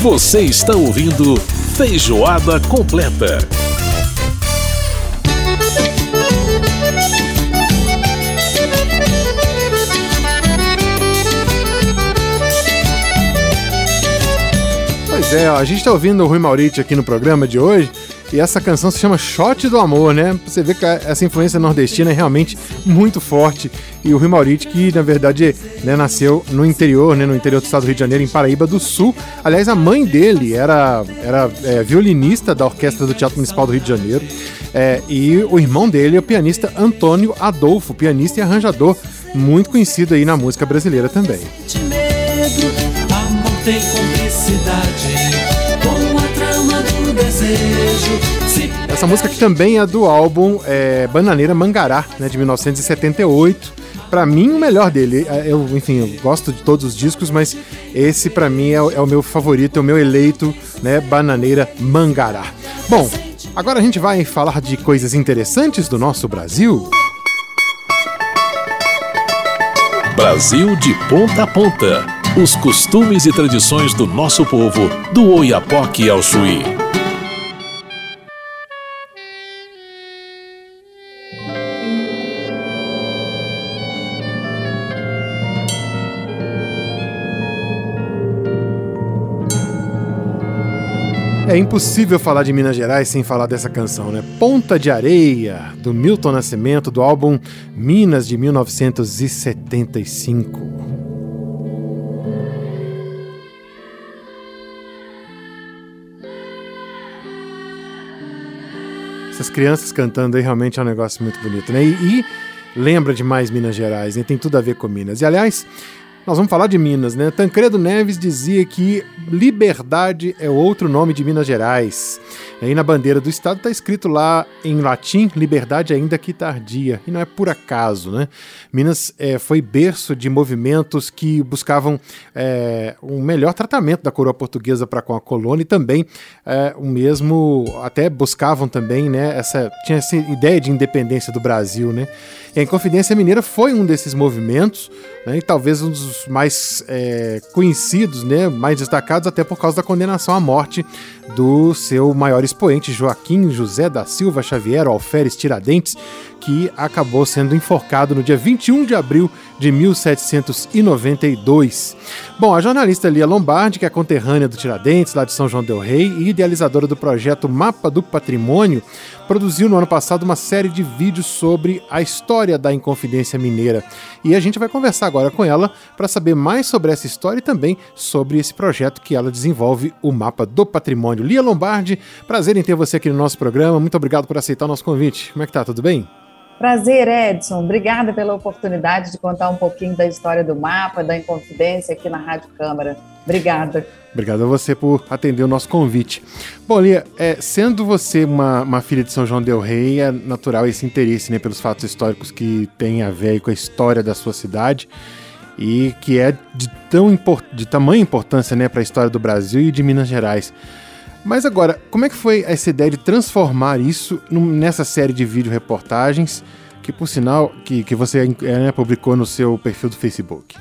Você está ouvindo Feijoada Completa. Pois é, ó, a gente está ouvindo o Rui Mauriti aqui no programa de hoje e essa canção se chama Shot do Amor, né? Você vê que essa influência nordestina é realmente muito forte. E o Rui Mauriti, que na verdade né, nasceu no interior, né, no interior do estado do Rio de Janeiro, em Paraíba do Sul. Aliás, a mãe dele era, era é, violinista da Orquestra do Teatro Municipal do Rio de Janeiro. É, e o irmão dele é o pianista Antônio Adolfo, pianista e arranjador, muito conhecido aí na música brasileira também. Medo, amor tem Essa música aqui também é do álbum é, Bananeira Mangará, né, de 1978. Para mim, o melhor dele. É, eu, enfim, eu gosto de todos os discos, mas esse para mim é, é, o meu favorito, é o meu eleito, né? Bananeira Mangará. Bom, agora a gente vai falar de coisas interessantes do nosso Brasil. Brasil de ponta a ponta os costumes e tradições do nosso povo, do Oiapoque ao Chuí. É impossível falar de Minas Gerais sem falar dessa canção, né? Ponta de Areia, do Milton Nascimento, do álbum Minas de 1975. Essas crianças cantando aí realmente é um negócio muito bonito, né? E, e lembra demais Minas Gerais, né? Tem tudo a ver com Minas. E aliás, nós vamos falar de Minas, né? Tancredo Neves dizia que liberdade é outro nome de Minas Gerais. Aí na bandeira do estado está escrito lá em latim, liberdade ainda que tardia. E não é por acaso, né? Minas é, foi berço de movimentos que buscavam é, um melhor tratamento da coroa portuguesa para com a colônia e também é, o mesmo, até buscavam também, né? Essa, tinha essa ideia de independência do Brasil, né? E a Inconfidência Mineira foi um desses movimentos, né, e talvez um dos mais é, conhecidos, né, mais destacados, até por causa da condenação à morte do seu maior expoente, Joaquim José da Silva Xavier, Alferes Tiradentes, que acabou sendo enforcado no dia 21 de abril de 1792. Bom, a jornalista Lia Lombardi, que é conterrânea do Tiradentes, lá de São João del Rei, e idealizadora do projeto Mapa do Patrimônio, produziu no ano passado uma série de vídeos sobre a história da Inconfidência Mineira. E a gente vai conversar agora com ela para saber mais sobre essa história e também sobre esse projeto que ela desenvolve, o Mapa do Patrimônio. Lia Lombardi, prazer em ter você aqui no nosso programa. Muito obrigado por aceitar o nosso convite. Como é que tá? Tudo bem? Prazer, Edson. Obrigada pela oportunidade de contar um pouquinho da história do mapa, da Inconfidência aqui na Rádio Câmara. Obrigada. Obrigado a você por atender o nosso convite. Bom, Lia, é, sendo você uma, uma, filha de São João del Rei, é natural esse interesse né, pelos fatos históricos que tem a ver com a história da sua cidade e que é de, tão de tamanha importância né, para a história do Brasil e de Minas Gerais. Mas agora, como é que foi essa ideia de transformar isso nessa série de vídeo reportagens que, por sinal, que, que você é, né, publicou no seu perfil do Facebook?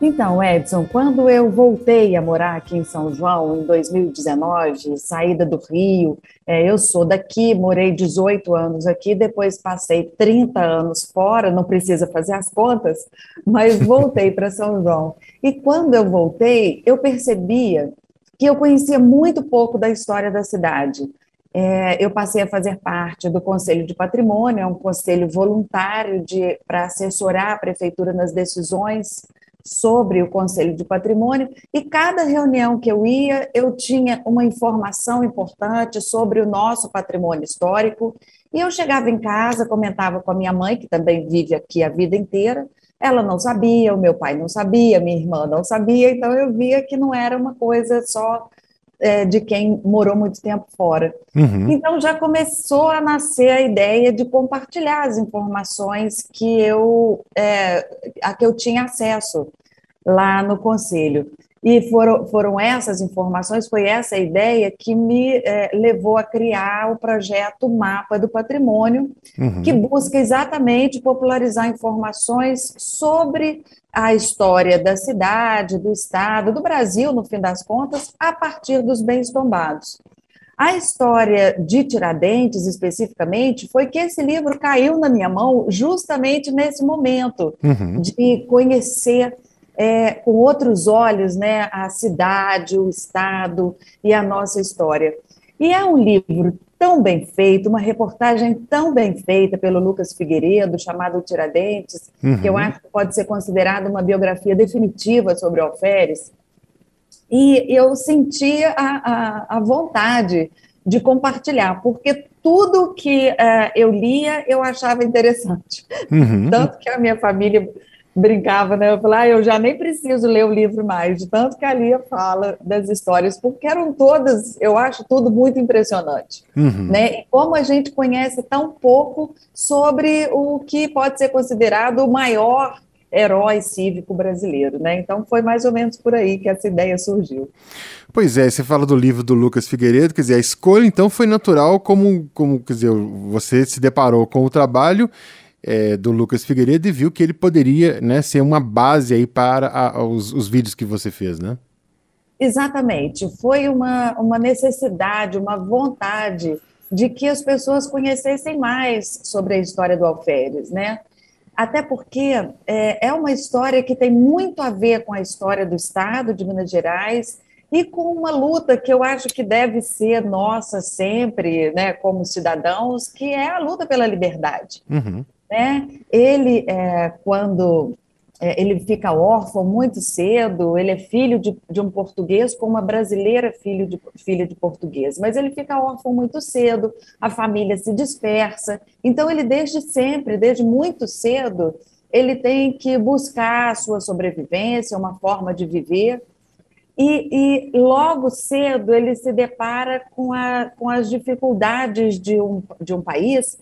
Então, Edson, quando eu voltei a morar aqui em São João, em 2019, saída do Rio, é, eu sou daqui, morei 18 anos aqui, depois passei 30 anos fora, não precisa fazer as contas, mas voltei para São João. E quando eu voltei, eu percebia que eu conhecia muito pouco da história da cidade. É, eu passei a fazer parte do Conselho de Patrimônio, é um conselho voluntário para assessorar a prefeitura nas decisões sobre o Conselho de Patrimônio, e cada reunião que eu ia, eu tinha uma informação importante sobre o nosso patrimônio histórico, e eu chegava em casa, comentava com a minha mãe, que também vive aqui a vida inteira, ela não sabia, o meu pai não sabia, minha irmã não sabia, então eu via que não era uma coisa só é, de quem morou muito tempo fora. Uhum. Então já começou a nascer a ideia de compartilhar as informações que eu, é, a que eu tinha acesso lá no conselho. E foram, foram essas informações, foi essa ideia que me é, levou a criar o projeto Mapa do Patrimônio, uhum. que busca exatamente popularizar informações sobre a história da cidade, do estado, do Brasil, no fim das contas, a partir dos bens tombados. A história de Tiradentes, especificamente, foi que esse livro caiu na minha mão justamente nesse momento uhum. de conhecer é, com outros olhos né, a cidade, o Estado e a nossa história. E é um livro tão bem feito, uma reportagem tão bem feita pelo Lucas Figueiredo, chamado Tiradentes, uhum. que eu acho que pode ser considerado uma biografia definitiva sobre Alferes. E eu sentia a, a, a vontade de compartilhar, porque tudo que uh, eu lia eu achava interessante. Uhum. Tanto que a minha família brincava, né? Eu falei, ah, eu já nem preciso ler o livro mais, de tanto que a Lia fala das histórias, porque eram todas, eu acho tudo muito impressionante, uhum. né? E como a gente conhece tão pouco sobre o que pode ser considerado o maior herói cívico brasileiro, né? Então foi mais ou menos por aí que essa ideia surgiu. Pois é, você fala do livro do Lucas Figueiredo, quer dizer, a escolha então foi natural como, como quer dizer, você se deparou com o trabalho é, do Lucas Figueiredo e viu que ele poderia né, ser uma base aí para a, os, os vídeos que você fez, né? Exatamente. Foi uma, uma necessidade, uma vontade de que as pessoas conhecessem mais sobre a história do Alferes, né? Até porque é, é uma história que tem muito a ver com a história do Estado de Minas Gerais e com uma luta que eu acho que deve ser nossa sempre, né, como cidadãos, que é a luta pela liberdade. Uhum. Né? Ele, é, quando é, ele fica órfão muito cedo, ele é filho de, de, um português com uma brasileira filho de, filha de português, mas ele fica órfão muito cedo, a família se dispersa, então ele desde sempre, desde muito cedo, ele tem que buscar a sua sobrevivência, uma forma de viver, e, e, logo cedo ele se depara com, a, com as dificuldades de um, de um país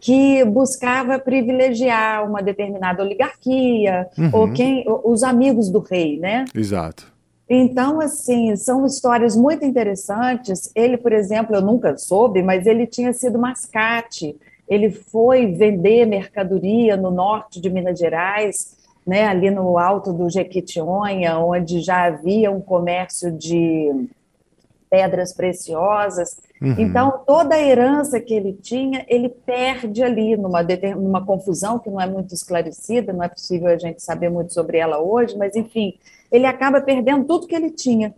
que buscava privilegiar uma determinada oligarquia uhum. ou quem os amigos do rei, né? Exato. Então, assim, são histórias muito interessantes. Ele, por exemplo, eu nunca soube, mas ele tinha sido mascate. Ele foi vender mercadoria no norte de Minas Gerais, né, ali no alto do Jequitinhonha, onde já havia um comércio de pedras preciosas. Uhum. Então, toda a herança que ele tinha, ele perde ali numa, numa confusão que não é muito esclarecida, não é possível a gente saber muito sobre ela hoje, mas, enfim, ele acaba perdendo tudo que ele tinha.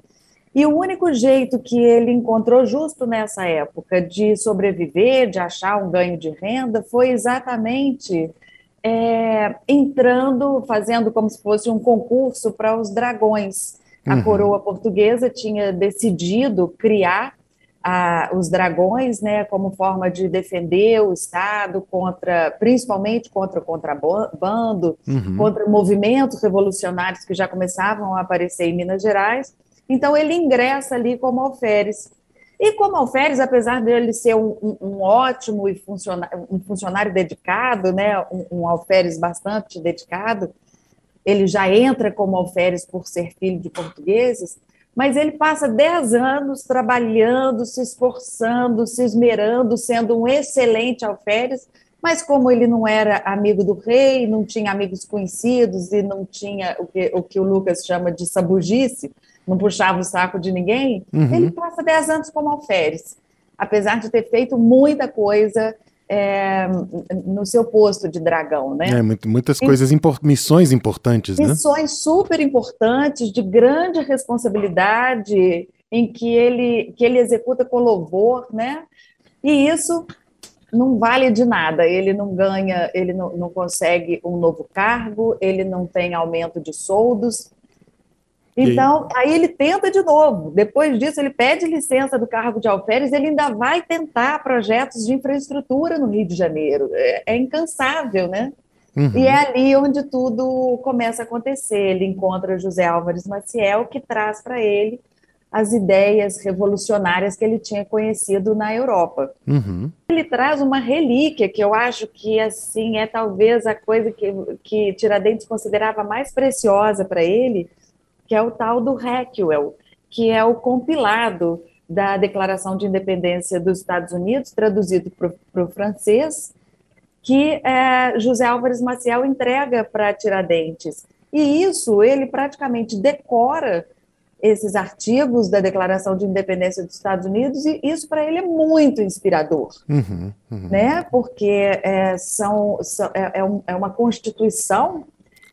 E o único jeito que ele encontrou justo nessa época de sobreviver, de achar um ganho de renda, foi exatamente é, entrando, fazendo como se fosse um concurso para os dragões. A uhum. coroa portuguesa tinha decidido criar a, os dragões, né, como forma de defender o Estado contra, principalmente contra o contrabando, uhum. contra movimentos revolucionários que já começavam a aparecer em Minas Gerais. Então ele ingressa ali como alferes. E como alferes, apesar dele ser um, um, um ótimo e funcionário, um funcionário dedicado, né, um, um alferes bastante dedicado, ele já entra como alferes por ser filho de portugueses, mas ele passa dez anos trabalhando, se esforçando, se esmerando, sendo um excelente alferes, mas como ele não era amigo do rei, não tinha amigos conhecidos e não tinha o que o, que o Lucas chama de sabugice, não puxava o saco de ninguém, uhum. ele passa dez anos como alferes, apesar de ter feito muita coisa é, no seu posto de dragão, né? É, muitas coisas, impor missões importantes, missões né? Missões super importantes, de grande responsabilidade, em que ele, que ele executa com louvor, né? E isso não vale de nada. Ele não ganha, ele não, não consegue um novo cargo, ele não tem aumento de soldos, então, e... aí ele tenta de novo. Depois disso, ele pede licença do cargo de alferes, ele ainda vai tentar projetos de infraestrutura no Rio de Janeiro. É, é incansável, né? Uhum. E é ali onde tudo começa a acontecer. Ele encontra José Álvares Maciel, que traz para ele as ideias revolucionárias que ele tinha conhecido na Europa. Uhum. Ele traz uma relíquia que eu acho que assim é talvez a coisa que, que Tiradentes considerava mais preciosa para ele, que é o tal do Requel, que é o compilado da Declaração de Independência dos Estados Unidos, traduzido para o francês, que é, José Álvares Maciel entrega para Tiradentes. E isso ele praticamente decora esses artigos da Declaração de Independência dos Estados Unidos, e isso para ele é muito inspirador, uhum, uhum. né? porque é, são, são é, é, é, uma constituição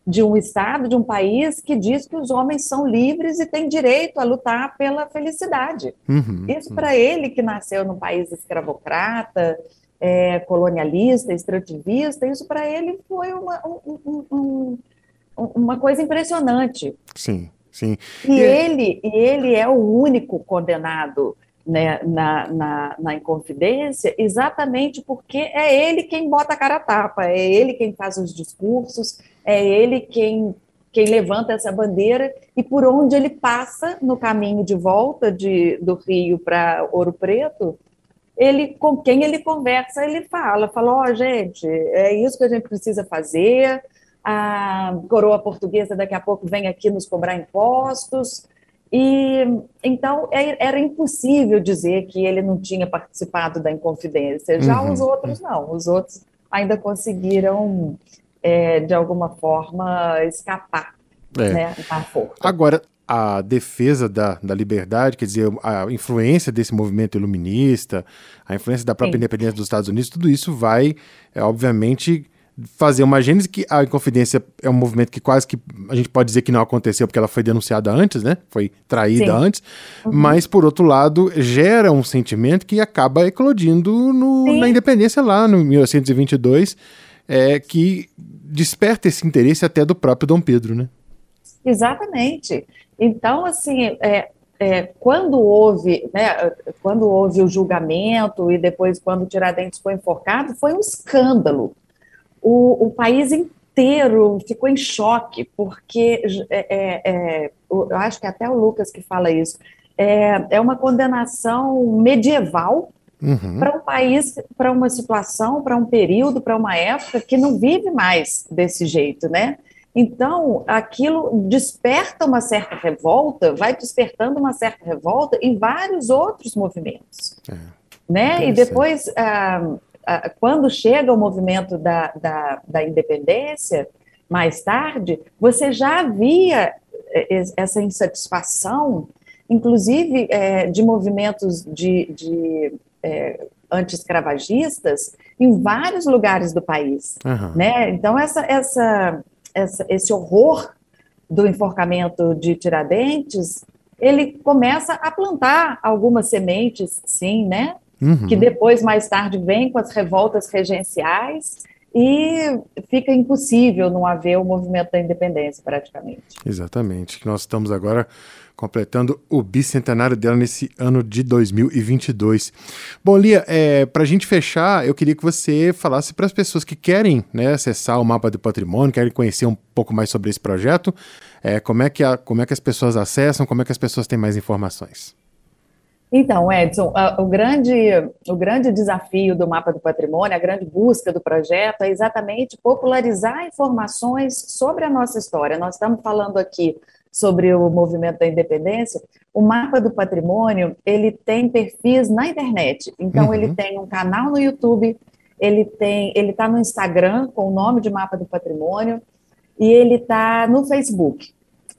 de um Estado, de um país, que diz que os homens são livres e têm direito a lutar pela felicidade. Uhum, isso para ele, que nasceu num país escravocrata, é, colonialista, extrativista, isso para ele foi uma, um, um, uma coisa impressionante. Sim. Sim. E, e ele, e ele é o único condenado né, na, na, na Inconfidência, exatamente porque é ele quem bota a cara a tapa, é ele quem faz os discursos, é ele quem, quem levanta essa bandeira e por onde ele passa no caminho de volta de, do Rio para Ouro Preto, ele com quem ele conversa, ele fala, fala, ó, oh, gente, é isso que a gente precisa fazer, a coroa portuguesa daqui a pouco vem aqui nos cobrar impostos. E então é, era impossível dizer que ele não tinha participado da Inconfidência. Já uhum. os outros não, os outros ainda conseguiram é, de alguma forma escapar é. né, da força. Agora, a defesa da, da liberdade, quer dizer, a influência desse movimento iluminista, a influência da própria Sim. independência dos Estados Unidos, tudo isso vai, é, obviamente, fazer uma gênese que a Inconfidência é um movimento que quase que a gente pode dizer que não aconteceu porque ela foi denunciada antes, né? Foi traída Sim. antes, uhum. mas por outro lado gera um sentimento que acaba eclodindo no, na independência lá no 1822, é, que desperta esse interesse até do próprio Dom Pedro, né? Exatamente. Então, assim, é, é, quando houve, né, quando houve o julgamento e depois quando Tiradentes foi enforcado, foi um escândalo o, o país inteiro ficou em choque, porque é, é, é eu acho que até o Lucas que fala isso, é, é uma condenação medieval uhum. para um país, para uma situação, para um período, para uma época que não vive mais desse jeito, né? Então, aquilo desperta uma certa revolta, vai despertando uma certa revolta em vários outros movimentos. É, né? E depois, ah, quando chega o movimento da, da, da independência, mais tarde, você já via é, essa insatisfação, inclusive é, de movimentos de, de é, anti-escravagistas em vários lugares do país. Uhum. Né? Então, essa, essa, essa, esse horror do enforcamento de Tiradentes, ele começa a plantar algumas sementes, sim, né? Uhum. que depois, mais tarde, vem com as revoltas regenciais e fica impossível não haver o movimento da independência, praticamente. Exatamente. Nós estamos agora completando o bicentenário dela nesse ano de 2022. Bom, Lia, é, para a gente fechar, eu queria que você falasse para as pessoas que querem né, acessar o mapa do patrimônio, querem conhecer um pouco mais sobre esse projeto, é, como, é que a, como é que as pessoas acessam, como é que as pessoas têm mais informações. Então, Edson, o grande, o grande desafio do Mapa do Patrimônio, a grande busca do projeto é exatamente popularizar informações sobre a nossa história. Nós estamos falando aqui sobre o movimento da independência. O Mapa do Patrimônio, ele tem perfis na internet. Então, uhum. ele tem um canal no YouTube, ele tem, ele está no Instagram com o nome de Mapa do Patrimônio e ele está no Facebook.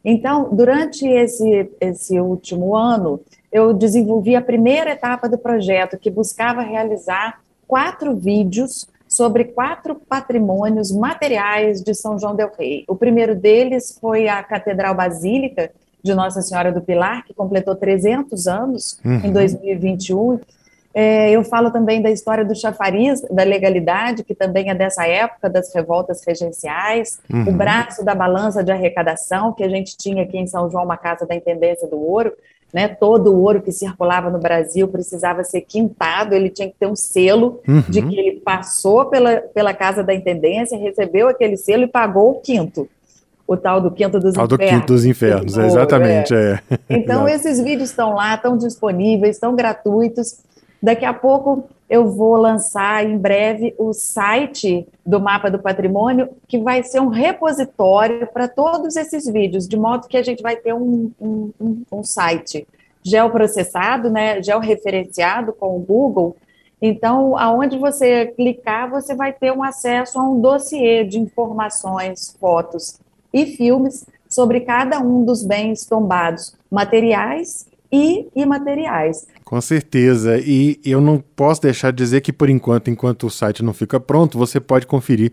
Então, durante esse, esse último ano, eu desenvolvi a primeira etapa do projeto, que buscava realizar quatro vídeos sobre quatro patrimônios materiais de São João del Rei. O primeiro deles foi a Catedral Basílica de Nossa Senhora do Pilar, que completou 300 anos uhum. em 2021. É, eu falo também da história do chafariz, da legalidade, que também é dessa época, das revoltas regenciais, uhum. o braço da balança de arrecadação, que a gente tinha aqui em São João, uma casa da Intendência do Ouro, né, todo o ouro que circulava no Brasil precisava ser quintado, ele tinha que ter um selo uhum. de que ele passou pela, pela casa da intendência, recebeu aquele selo e pagou o quinto. O tal do quinto dos tal infernos. do quinto dos infernos, é, exatamente. É. é. Então, esses vídeos estão lá, estão disponíveis, estão gratuitos. Daqui a pouco eu vou lançar em breve o site do Mapa do Patrimônio, que vai ser um repositório para todos esses vídeos, de modo que a gente vai ter um, um, um, um site geoprocessado, né, georreferenciado com o Google. Então, aonde você clicar, você vai ter um acesso a um dossiê de informações, fotos e filmes sobre cada um dos bens tombados, materiais e imateriais. Com certeza. E eu não posso deixar de dizer que, por enquanto, enquanto o site não fica pronto, você pode conferir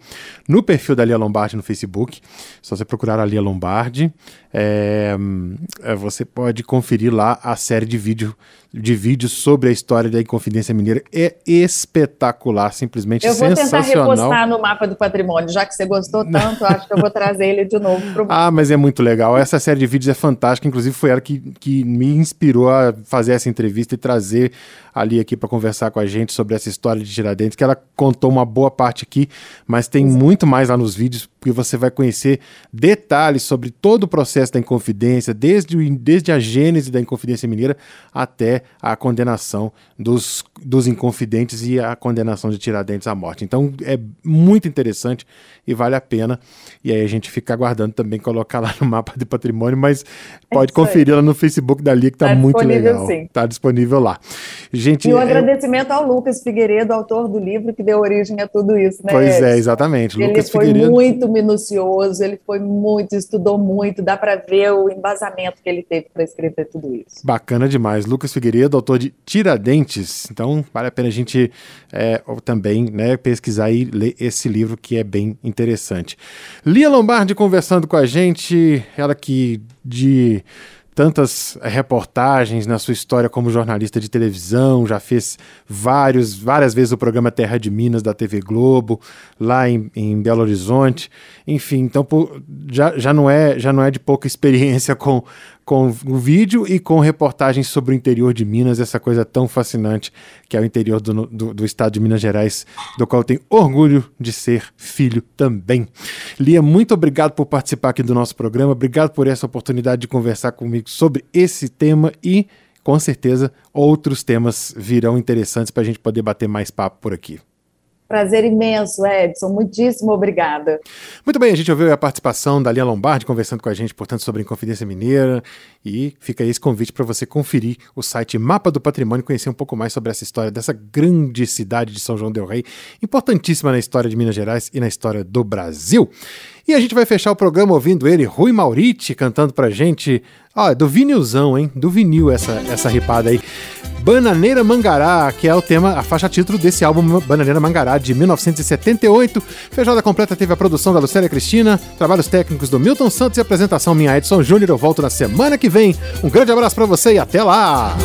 no perfil da Lia Lombardi no Facebook. Se você procurar a Lia Lombardi, é, é, você pode conferir lá a série de, vídeo, de vídeos sobre a história da Inconfidência Mineira. É espetacular, simplesmente sensacional. Eu vou tentar repostar no mapa do patrimônio, já que você gostou tanto, acho que eu vou trazer ele de novo para o Ah, mas é muito legal. Essa série de vídeos é fantástica, inclusive foi ela que, que me inspirou a fazer essa entrevista e trazer ali aqui para conversar com a gente sobre essa história de Tiradentes, que ela contou uma boa parte aqui, mas tem Exato. muito mais lá nos vídeos, porque você vai conhecer detalhes sobre todo o processo da Inconfidência, desde, desde a gênese da Inconfidência Mineira até a condenação dos, dos Inconfidentes e a condenação de Tiradentes à morte. Então é muito interessante e vale a pena. E aí a gente fica aguardando também colocar lá no mapa de patrimônio, mas pode é conferir lá no Facebook da Lia, que está tá muito legal. Está disponível lá. Gente, e um agradecimento ao Lucas Figueiredo, autor do livro que deu origem a tudo isso, né? Pois é, exatamente. Ele Lucas foi Figueiredo... muito minucioso, ele foi muito, estudou muito, dá para ver o embasamento que ele teve para escrever tudo isso. Bacana demais. Lucas Figueiredo, autor de Tiradentes. Então, vale a pena a gente é, também né, pesquisar e ler esse livro que é bem interessante. Lia Lombardi conversando com a gente, ela que de tantas reportagens na sua história como jornalista de televisão, já fez vários, várias vezes o programa Terra de Minas da TV Globo, lá em, em Belo Horizonte. Enfim, então já, já, não é, já não é de pouca experiência com, com o vídeo e com reportagens sobre o interior de Minas, essa coisa tão fascinante que é o interior do, do, do, estado de Minas Gerais, do qual eu tenho orgulho de ser filho também. Lia, muito obrigado por participar aqui do nosso programa, obrigado por essa oportunidade de conversar comigo sobre esse tema e, com certeza, outros temas virão interessantes para a gente poder bater mais papo por aqui. Prazer imenso, Edson. Muitíssimo obrigada. Muito bem, a gente ouviu a participação da Lia Lombardi conversando com a gente, portanto, sobre Inconfidência Mineira. E fica aí esse convite para você conferir o site Mapa do Patrimônio, conhecer um pouco mais sobre essa história dessa grande cidade de São João Del Rei, importantíssima na história de Minas Gerais e na história do Brasil. E a gente vai fechar o programa ouvindo ele, Rui Mauriti, cantando pra gente. Ó, é do vinilzão, hein? Do vinil essa, essa ripada aí. Bananeira Mangará, que é o tema, a faixa título desse álbum Bananeira Mangará, de 1978. Feijoada completa teve a produção da Lucélia Cristina, trabalhos técnicos do Milton Santos e apresentação minha Edson Júnior. Eu volto na semana que vem. Um grande abraço para você e até lá!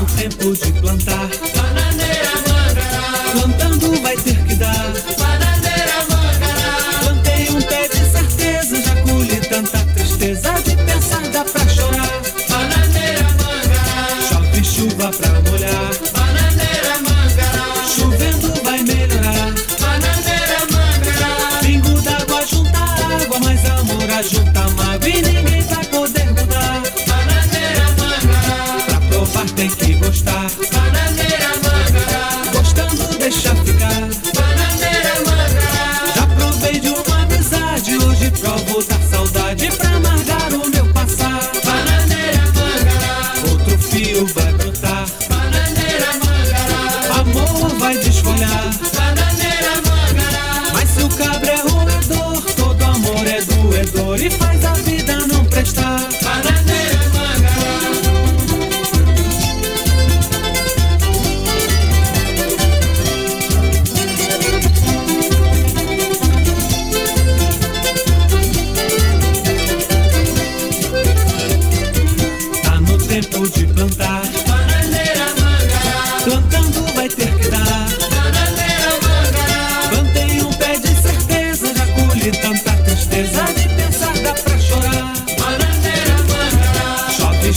e faz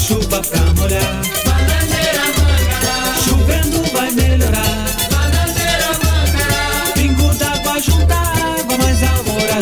chuva pra molhar. Bananeira mangará, chovendo vai melhorar. Bananeira mangará, pingo d'água junta água, mas a hora